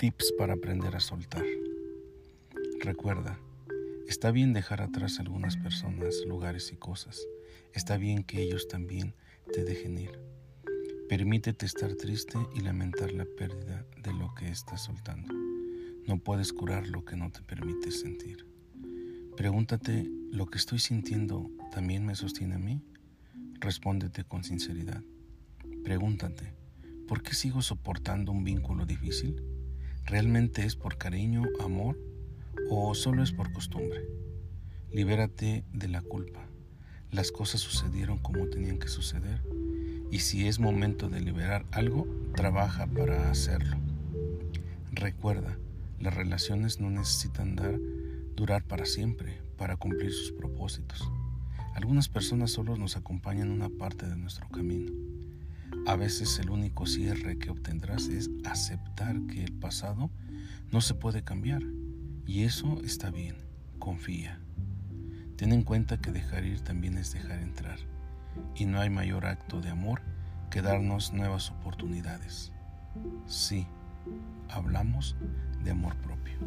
Tips para aprender a soltar. Recuerda, está bien dejar atrás algunas personas, lugares y cosas. Está bien que ellos también te dejen ir. Permítete estar triste y lamentar la pérdida de lo que estás soltando. No puedes curar lo que no te permites sentir. Pregúntate, ¿lo que estoy sintiendo también me sostiene a mí? Respóndete con sinceridad. Pregúntate, ¿por qué sigo soportando un vínculo difícil? ¿Realmente es por cariño, amor o solo es por costumbre? Libérate de la culpa. Las cosas sucedieron como tenían que suceder y si es momento de liberar algo, trabaja para hacerlo. Recuerda, las relaciones no necesitan dar, durar para siempre, para cumplir sus propósitos. Algunas personas solo nos acompañan una parte de nuestro camino. A veces el único cierre que obtendrás es aceptar que el pasado no se puede cambiar y eso está bien, confía. Ten en cuenta que dejar ir también es dejar entrar y no hay mayor acto de amor que darnos nuevas oportunidades. Sí, hablamos de amor propio.